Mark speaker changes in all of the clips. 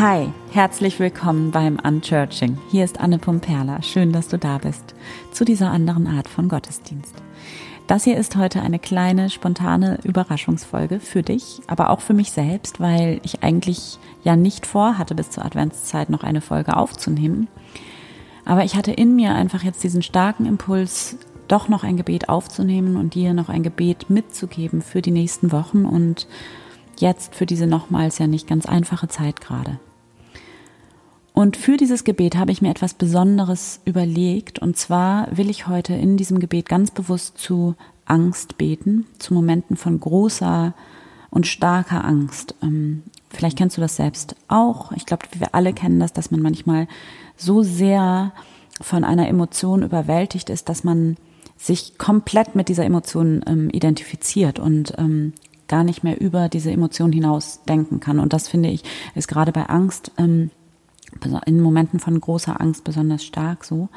Speaker 1: Hi, herzlich willkommen beim Unchurching. Hier ist Anne Pumperla. Schön, dass du da bist zu dieser anderen Art von Gottesdienst. Das hier ist heute eine kleine, spontane Überraschungsfolge für dich, aber auch für mich selbst, weil ich eigentlich ja nicht vorhatte, bis zur Adventszeit noch eine Folge aufzunehmen. Aber ich hatte in mir einfach jetzt diesen starken Impuls, doch noch ein Gebet aufzunehmen und dir noch ein Gebet mitzugeben für die nächsten Wochen und jetzt für diese nochmals ja nicht ganz einfache Zeit gerade. Und für dieses Gebet habe ich mir etwas Besonderes überlegt. Und zwar will ich heute in diesem Gebet ganz bewusst zu Angst beten, zu Momenten von großer und starker Angst. Ähm, vielleicht kennst du das selbst auch. Ich glaube, wir alle kennen das, dass man manchmal so sehr von einer Emotion überwältigt ist, dass man sich komplett mit dieser Emotion ähm, identifiziert und ähm, gar nicht mehr über diese Emotion hinaus denken kann. Und das finde ich ist gerade bei Angst ähm, in Momenten von großer Angst besonders stark so.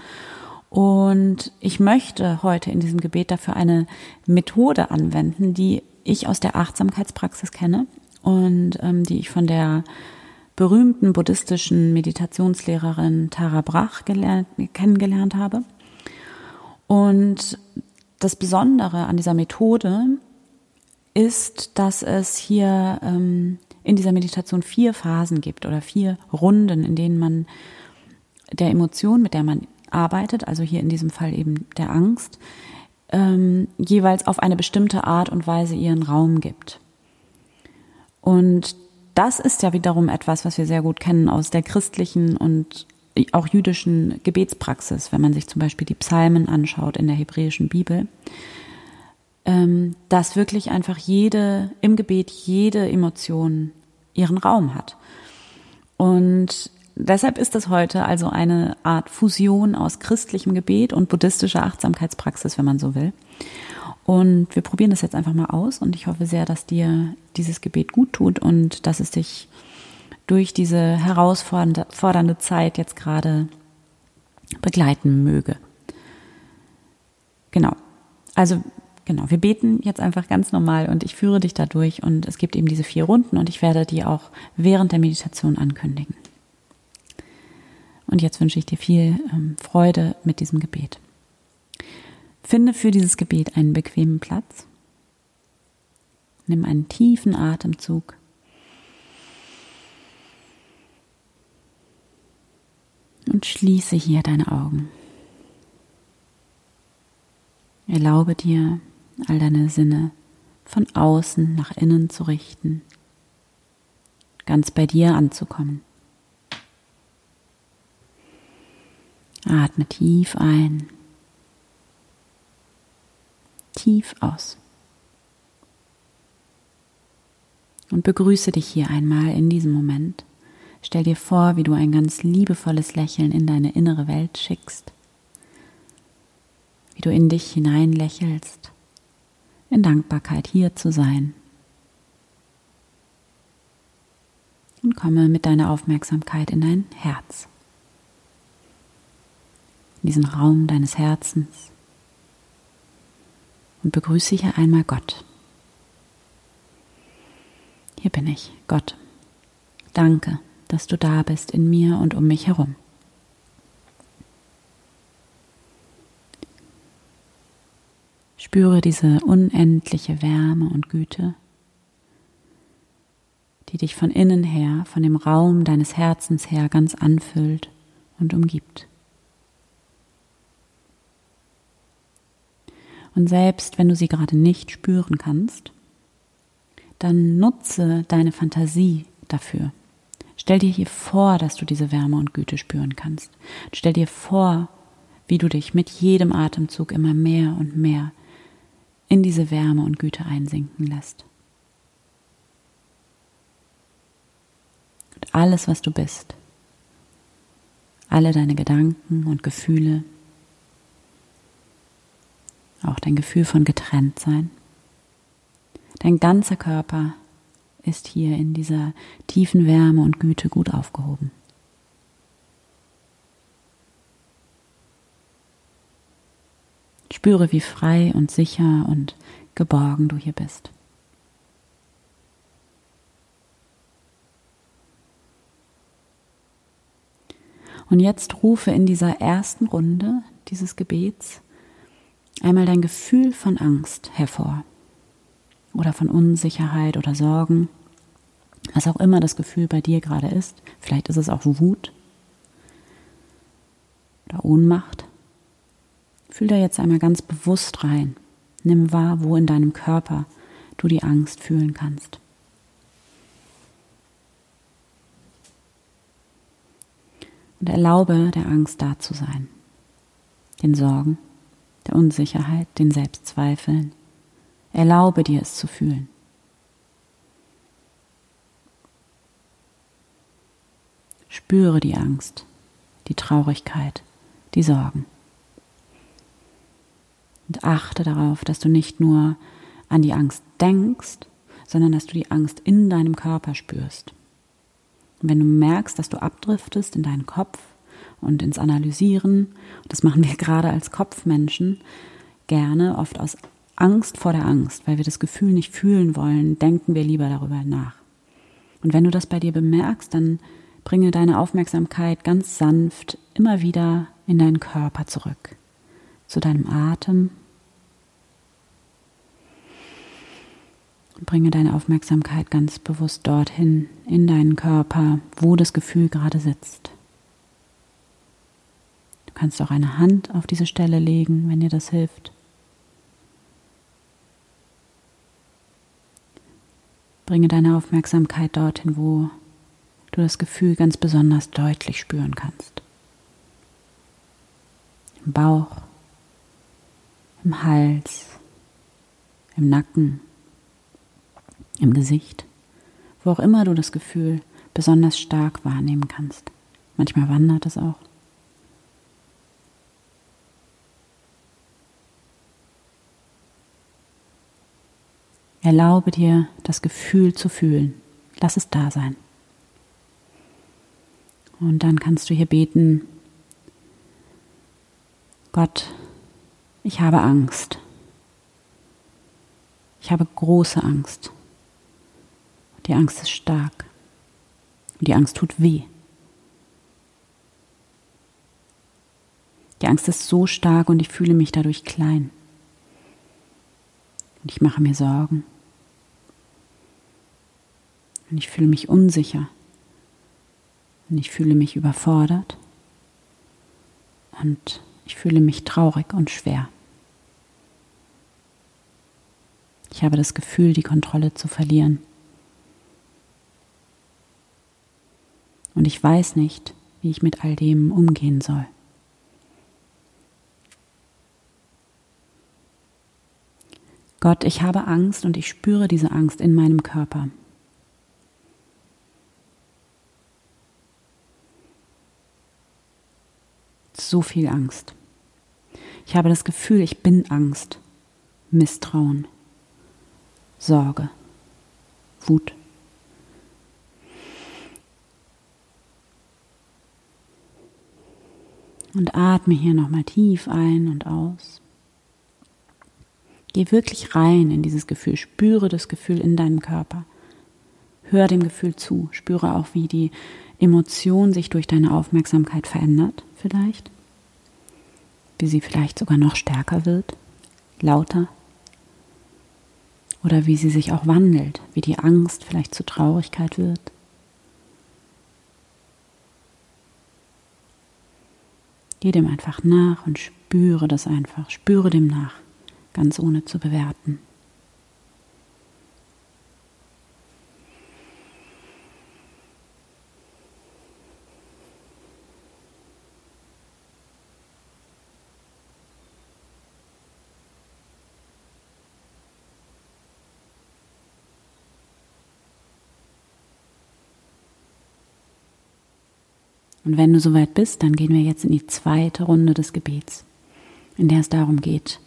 Speaker 1: Und ich möchte heute in diesem Gebet dafür eine Methode anwenden, die ich aus der Achtsamkeitspraxis kenne und ähm, die ich von der berühmten buddhistischen Meditationslehrerin Tara Brach gelernt, kennengelernt habe. Und das Besondere an dieser Methode ist, dass es hier ähm, in dieser Meditation vier Phasen gibt oder vier Runden, in denen man der Emotion, mit der man arbeitet, also hier in diesem Fall eben der Angst, ähm, jeweils auf eine bestimmte Art und Weise ihren Raum gibt. Und das ist ja wiederum etwas, was wir sehr gut kennen aus der christlichen und auch jüdischen Gebetspraxis, wenn man sich zum Beispiel die Psalmen anschaut in der hebräischen Bibel ähm, dass wirklich einfach jede, im Gebet jede Emotion ihren Raum hat. Und deshalb ist es heute also eine Art Fusion aus christlichem Gebet und buddhistischer Achtsamkeitspraxis, wenn man so will. Und wir probieren das jetzt einfach mal aus und ich hoffe sehr, dass dir dieses Gebet gut tut und dass es dich durch diese herausfordernde Zeit jetzt gerade begleiten möge. Genau. Also Genau, wir beten jetzt einfach ganz normal und ich führe dich da durch und es gibt eben diese vier Runden und ich werde die auch während der Meditation ankündigen. Und jetzt wünsche ich dir viel ähm, Freude mit diesem Gebet. Finde für dieses Gebet einen bequemen Platz. Nimm einen tiefen Atemzug. Und schließe hier deine Augen. Erlaube dir, all deine Sinne von außen nach innen zu richten, ganz bei dir anzukommen. Atme tief ein, tief aus. Und begrüße dich hier einmal in diesem Moment. Stell dir vor, wie du ein ganz liebevolles Lächeln in deine innere Welt schickst, wie du in dich hinein lächelst in Dankbarkeit hier zu sein. Und komme mit deiner Aufmerksamkeit in dein Herz, in diesen Raum deines Herzens und begrüße hier einmal Gott. Hier bin ich, Gott. Danke, dass du da bist in mir und um mich herum. Spüre diese unendliche Wärme und Güte, die dich von innen her, von dem Raum deines Herzens her ganz anfüllt und umgibt. Und selbst wenn du sie gerade nicht spüren kannst, dann nutze deine Fantasie dafür. Stell dir hier vor, dass du diese Wärme und Güte spüren kannst. Stell dir vor, wie du dich mit jedem Atemzug immer mehr und mehr in diese Wärme und Güte einsinken lässt. Und alles, was du bist, alle deine Gedanken und Gefühle, auch dein Gefühl von Getrenntsein, dein ganzer Körper ist hier in dieser tiefen Wärme und Güte gut aufgehoben. Spüre, wie frei und sicher und geborgen du hier bist. Und jetzt rufe in dieser ersten Runde dieses Gebets einmal dein Gefühl von Angst hervor oder von Unsicherheit oder Sorgen, was auch immer das Gefühl bei dir gerade ist. Vielleicht ist es auch Wut oder Ohnmacht. Fühl da jetzt einmal ganz bewusst rein. Nimm wahr, wo in deinem Körper du die Angst fühlen kannst. Und erlaube der Angst da zu sein, den Sorgen, der Unsicherheit, den Selbstzweifeln. Erlaube dir es zu fühlen. Spüre die Angst, die Traurigkeit, die Sorgen. Und achte darauf, dass du nicht nur an die Angst denkst, sondern dass du die Angst in deinem Körper spürst. Und wenn du merkst, dass du abdriftest in deinen Kopf und ins Analysieren, das machen wir gerade als Kopfmenschen gerne, oft aus Angst vor der Angst, weil wir das Gefühl nicht fühlen wollen, denken wir lieber darüber nach. Und wenn du das bei dir bemerkst, dann bringe deine Aufmerksamkeit ganz sanft immer wieder in deinen Körper zurück, zu deinem Atem. Bringe deine Aufmerksamkeit ganz bewusst dorthin, in deinen Körper, wo das Gefühl gerade sitzt. Du kannst auch eine Hand auf diese Stelle legen, wenn dir das hilft. Bringe deine Aufmerksamkeit dorthin, wo du das Gefühl ganz besonders deutlich spüren kannst. Im Bauch, im Hals, im Nacken, im Gesicht, wo auch immer du das Gefühl besonders stark wahrnehmen kannst. Manchmal wandert es auch. Erlaube dir, das Gefühl zu fühlen. Lass es da sein. Und dann kannst du hier beten, Gott, ich habe Angst. Ich habe große Angst. Die Angst ist stark. Und die Angst tut weh. Die Angst ist so stark und ich fühle mich dadurch klein. Und ich mache mir Sorgen. Und ich fühle mich unsicher. Und ich fühle mich überfordert. Und ich fühle mich traurig und schwer. Ich habe das Gefühl, die Kontrolle zu verlieren. Und ich weiß nicht, wie ich mit all dem umgehen soll. Gott, ich habe Angst und ich spüre diese Angst in meinem Körper. so viel Angst. Ich habe das Gefühl, ich bin Angst, Misstrauen, Sorge, Wut. Und atme hier nochmal tief ein und aus. Geh wirklich rein in dieses Gefühl, spüre das Gefühl in deinem Körper. Hör dem Gefühl zu, spüre auch, wie die Emotion sich durch deine Aufmerksamkeit verändert, vielleicht wie sie vielleicht sogar noch stärker wird, lauter. Oder wie sie sich auch wandelt, wie die Angst vielleicht zu Traurigkeit wird. Geh dem einfach nach und spüre das einfach, spüre dem nach, ganz ohne zu bewerten. Und wenn du soweit bist, dann gehen wir jetzt in die zweite Runde des Gebets, in der es darum geht,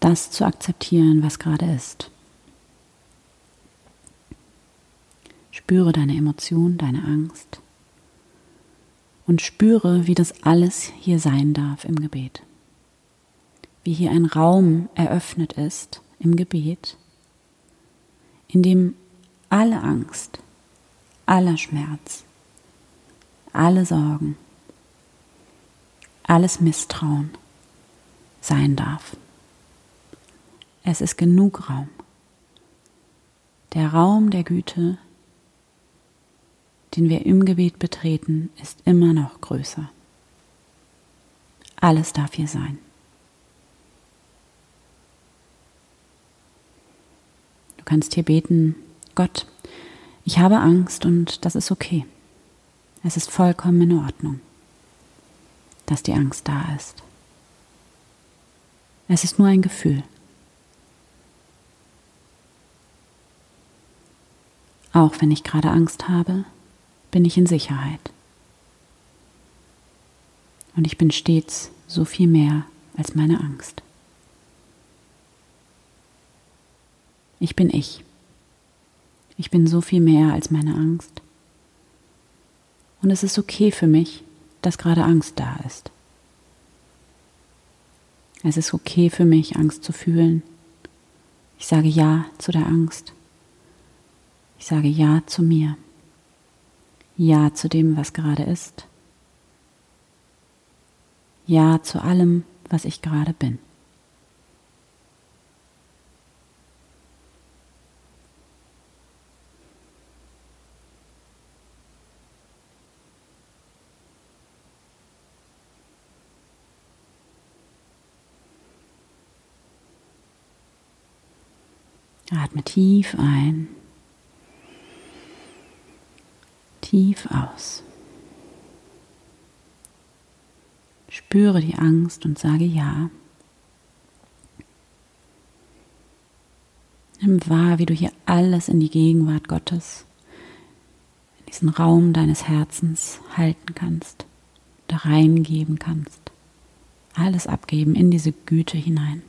Speaker 1: das zu akzeptieren, was gerade ist. Spüre deine Emotion, deine Angst und spüre, wie das alles hier sein darf im Gebet. Wie hier ein Raum eröffnet ist im Gebet, in dem alle Angst, aller Schmerz, alle Sorgen, alles Misstrauen sein darf. Es ist genug Raum. Der Raum der Güte, den wir im Gebet betreten, ist immer noch größer. Alles darf hier sein. Du kannst hier beten, Gott, ich habe Angst und das ist okay. Es ist vollkommen in Ordnung, dass die Angst da ist. Es ist nur ein Gefühl. Auch wenn ich gerade Angst habe, bin ich in Sicherheit. Und ich bin stets so viel mehr als meine Angst. Ich bin ich. Ich bin so viel mehr als meine Angst. Und es ist okay für mich, dass gerade Angst da ist. Es ist okay für mich, Angst zu fühlen. Ich sage Ja zu der Angst. Ich sage Ja zu mir. Ja zu dem, was gerade ist. Ja zu allem, was ich gerade bin. Atme tief ein, tief aus. Spüre die Angst und sage Ja. Nimm wahr, wie du hier alles in die Gegenwart Gottes, in diesen Raum deines Herzens halten kannst, da reingeben kannst. Alles abgeben in diese Güte hinein,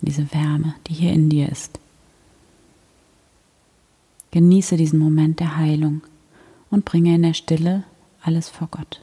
Speaker 1: in diese Wärme, die hier in dir ist. Genieße diesen Moment der Heilung und bringe in der Stille alles vor Gott.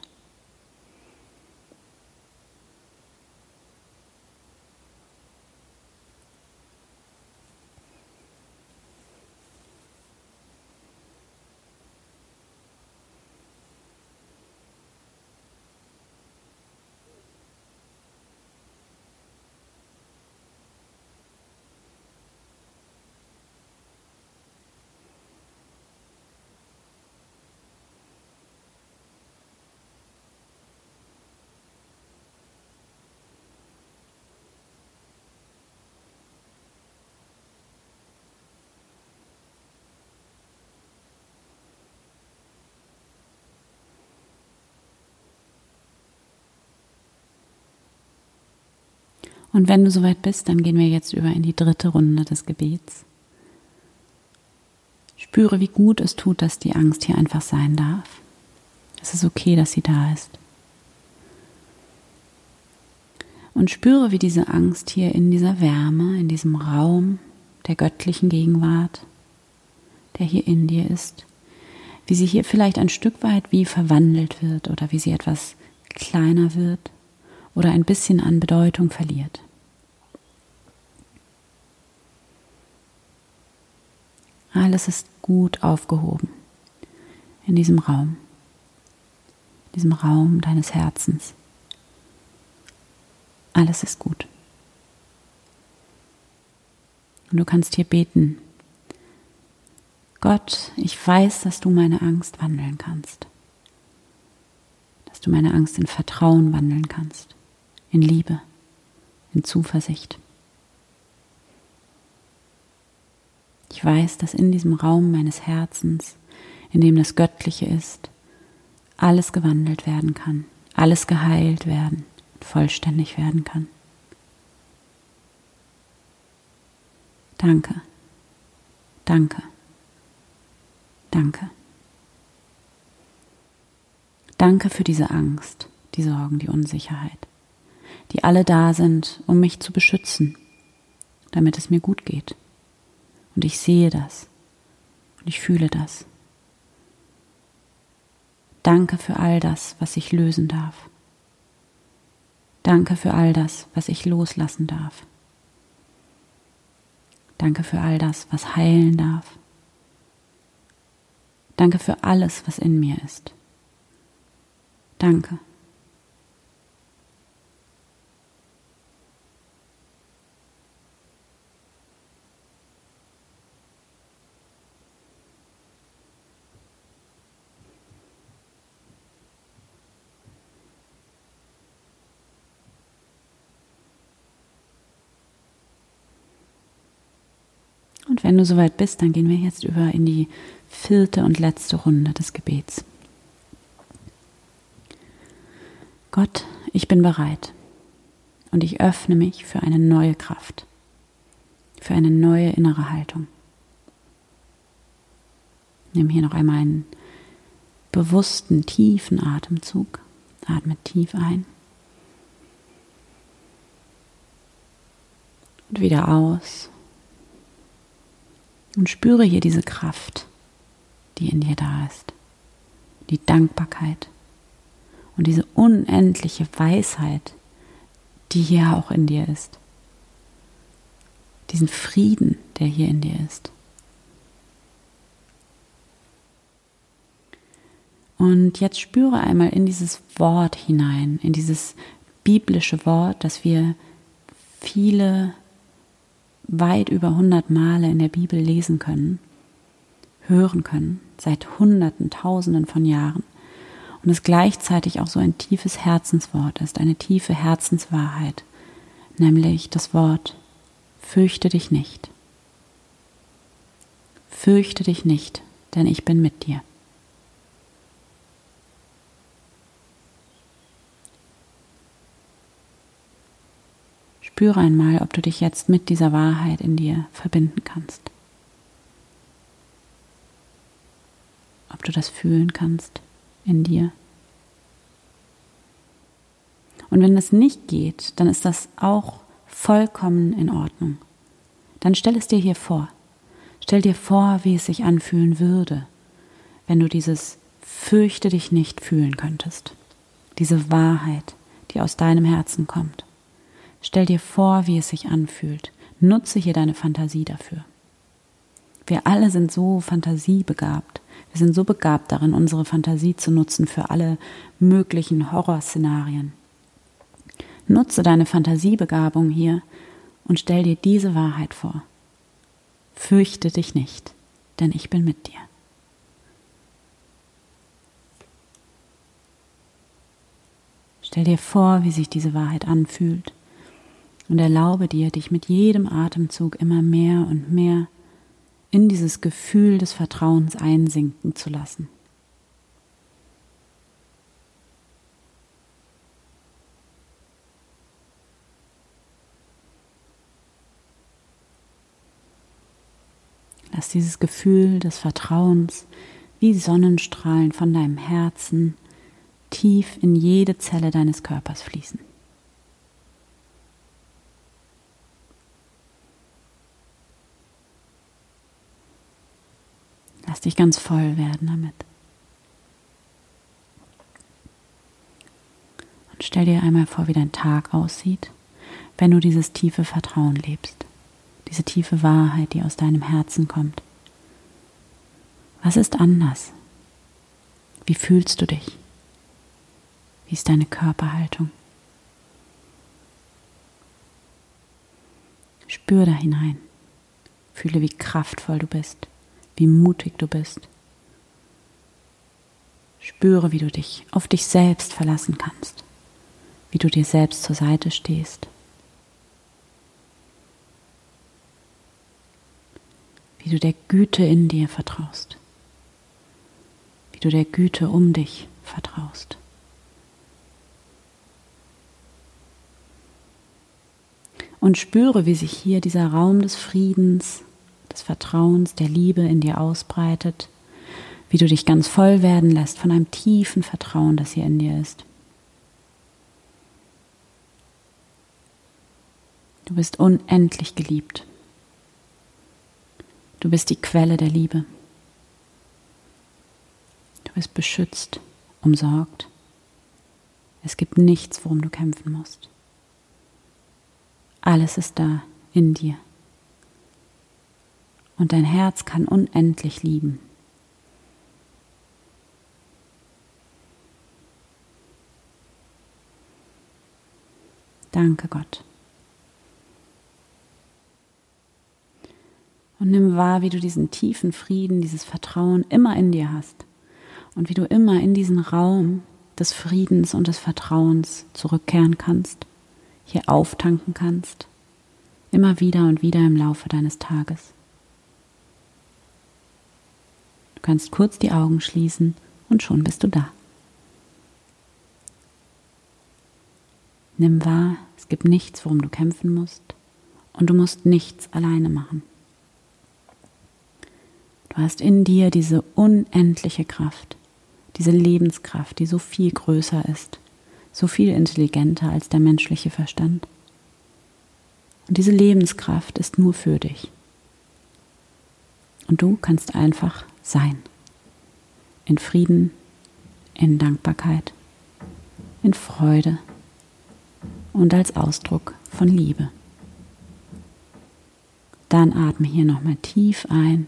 Speaker 1: Und wenn du soweit bist, dann gehen wir jetzt über in die dritte Runde des Gebets. Spüre, wie gut es tut, dass die Angst hier einfach sein darf. Es ist okay, dass sie da ist. Und spüre, wie diese Angst hier in dieser Wärme, in diesem Raum der göttlichen Gegenwart, der hier in dir ist, wie sie hier vielleicht ein Stück weit wie verwandelt wird oder wie sie etwas kleiner wird oder ein bisschen an Bedeutung verliert. Alles ist gut aufgehoben in diesem Raum, in diesem Raum deines Herzens. Alles ist gut. Und du kannst hier beten. Gott, ich weiß, dass du meine Angst wandeln kannst. Dass du meine Angst in Vertrauen wandeln kannst in Liebe, in Zuversicht. Ich weiß, dass in diesem Raum meines Herzens, in dem das Göttliche ist, alles gewandelt werden kann, alles geheilt werden, vollständig werden kann. Danke, danke, danke. Danke für diese Angst, die Sorgen, die Unsicherheit die alle da sind, um mich zu beschützen, damit es mir gut geht. Und ich sehe das und ich fühle das. Danke für all das, was ich lösen darf. Danke für all das, was ich loslassen darf. Danke für all das, was heilen darf. Danke für alles, was in mir ist. Danke. Wenn du soweit bist, dann gehen wir jetzt über in die vierte und letzte Runde des Gebets. Gott, ich bin bereit und ich öffne mich für eine neue Kraft, für eine neue innere Haltung. Nimm hier noch einmal einen bewussten, tiefen Atemzug. Atme tief ein. Und wieder aus. Und spüre hier diese Kraft, die in dir da ist. Die Dankbarkeit und diese unendliche Weisheit, die hier auch in dir ist. Diesen Frieden, der hier in dir ist. Und jetzt spüre einmal in dieses Wort hinein, in dieses biblische Wort, das wir viele weit über hundert Male in der Bibel lesen können, hören können, seit Hunderten, Tausenden von Jahren. Und es gleichzeitig auch so ein tiefes Herzenswort ist, eine tiefe Herzenswahrheit, nämlich das Wort, fürchte dich nicht. Fürchte dich nicht, denn ich bin mit dir. Spüre einmal, ob du dich jetzt mit dieser Wahrheit in dir verbinden kannst. Ob du das fühlen kannst in dir. Und wenn das nicht geht, dann ist das auch vollkommen in Ordnung. Dann stell es dir hier vor. Stell dir vor, wie es sich anfühlen würde, wenn du dieses Fürchte dich nicht fühlen könntest. Diese Wahrheit, die aus deinem Herzen kommt. Stell dir vor, wie es sich anfühlt. Nutze hier deine Fantasie dafür. Wir alle sind so fantasiebegabt. Wir sind so begabt darin, unsere Fantasie zu nutzen für alle möglichen Horrorszenarien. Nutze deine Fantasiebegabung hier und stell dir diese Wahrheit vor. Fürchte dich nicht, denn ich bin mit dir. Stell dir vor, wie sich diese Wahrheit anfühlt und erlaube dir, dich mit jedem Atemzug immer mehr und mehr in dieses Gefühl des Vertrauens einsinken zu lassen. Lass dieses Gefühl des Vertrauens wie Sonnenstrahlen von deinem Herzen tief in jede Zelle deines Körpers fließen. Lass dich ganz voll werden damit. Und stell dir einmal vor, wie dein Tag aussieht, wenn du dieses tiefe Vertrauen lebst, diese tiefe Wahrheit, die aus deinem Herzen kommt. Was ist anders? Wie fühlst du dich? Wie ist deine Körperhaltung? Spür da hinein. Fühle, wie kraftvoll du bist wie mutig du bist. Spüre, wie du dich auf dich selbst verlassen kannst, wie du dir selbst zur Seite stehst. Wie du der Güte in dir vertraust, wie du der Güte um dich vertraust. Und spüre, wie sich hier dieser Raum des Friedens des Vertrauens, der Liebe in dir ausbreitet, wie du dich ganz voll werden lässt von einem tiefen Vertrauen, das hier in dir ist. Du bist unendlich geliebt. Du bist die Quelle der Liebe. Du bist beschützt, umsorgt. Es gibt nichts, worum du kämpfen musst. Alles ist da in dir und dein Herz kann unendlich lieben. Danke Gott. Und nimm wahr, wie du diesen tiefen Frieden, dieses Vertrauen immer in dir hast. Und wie du immer in diesen Raum des Friedens und des Vertrauens zurückkehren kannst, hier auftanken kannst, immer wieder und wieder im Laufe deines Tages. Du kannst kurz die Augen schließen und schon bist du da. Nimm wahr, es gibt nichts, worum du kämpfen musst und du musst nichts alleine machen. Du hast in dir diese unendliche Kraft, diese Lebenskraft, die so viel größer ist, so viel intelligenter als der menschliche Verstand. Und diese Lebenskraft ist nur für dich. Und du kannst einfach sein. In Frieden, in Dankbarkeit, in Freude und als Ausdruck von Liebe. Dann atme hier nochmal tief ein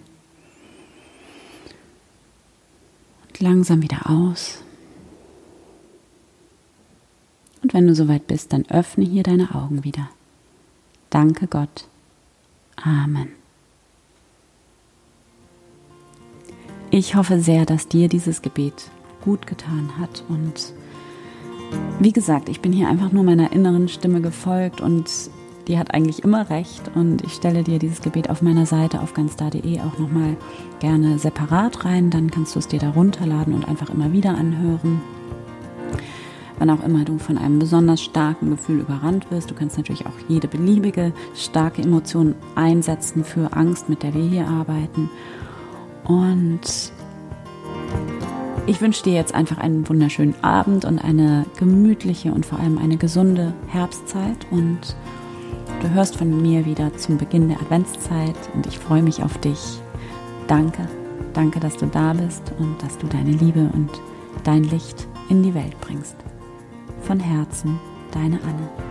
Speaker 1: langsam wieder aus. Und wenn du soweit bist, dann öffne hier deine Augen wieder. Danke Gott. Amen. Ich hoffe sehr, dass dir dieses Gebet gut getan hat und wie gesagt, ich bin hier einfach nur meiner inneren Stimme gefolgt und die hat eigentlich immer recht und ich stelle dir dieses Gebet auf meiner Seite auf ganzda.de auch nochmal gerne separat rein, dann kannst du es dir da runterladen und einfach immer wieder anhören. Wann auch immer du von einem besonders starken Gefühl überrannt wirst, du kannst natürlich auch jede beliebige starke Emotion einsetzen für Angst, mit der wir hier arbeiten. Und ich wünsche dir jetzt einfach einen wunderschönen Abend und eine gemütliche und vor allem eine gesunde Herbstzeit und Du hörst von mir wieder zum Beginn der Adventszeit und ich freue mich auf dich. Danke, danke, dass du da bist und dass du deine Liebe und dein Licht in die Welt bringst. Von Herzen, deine Anne.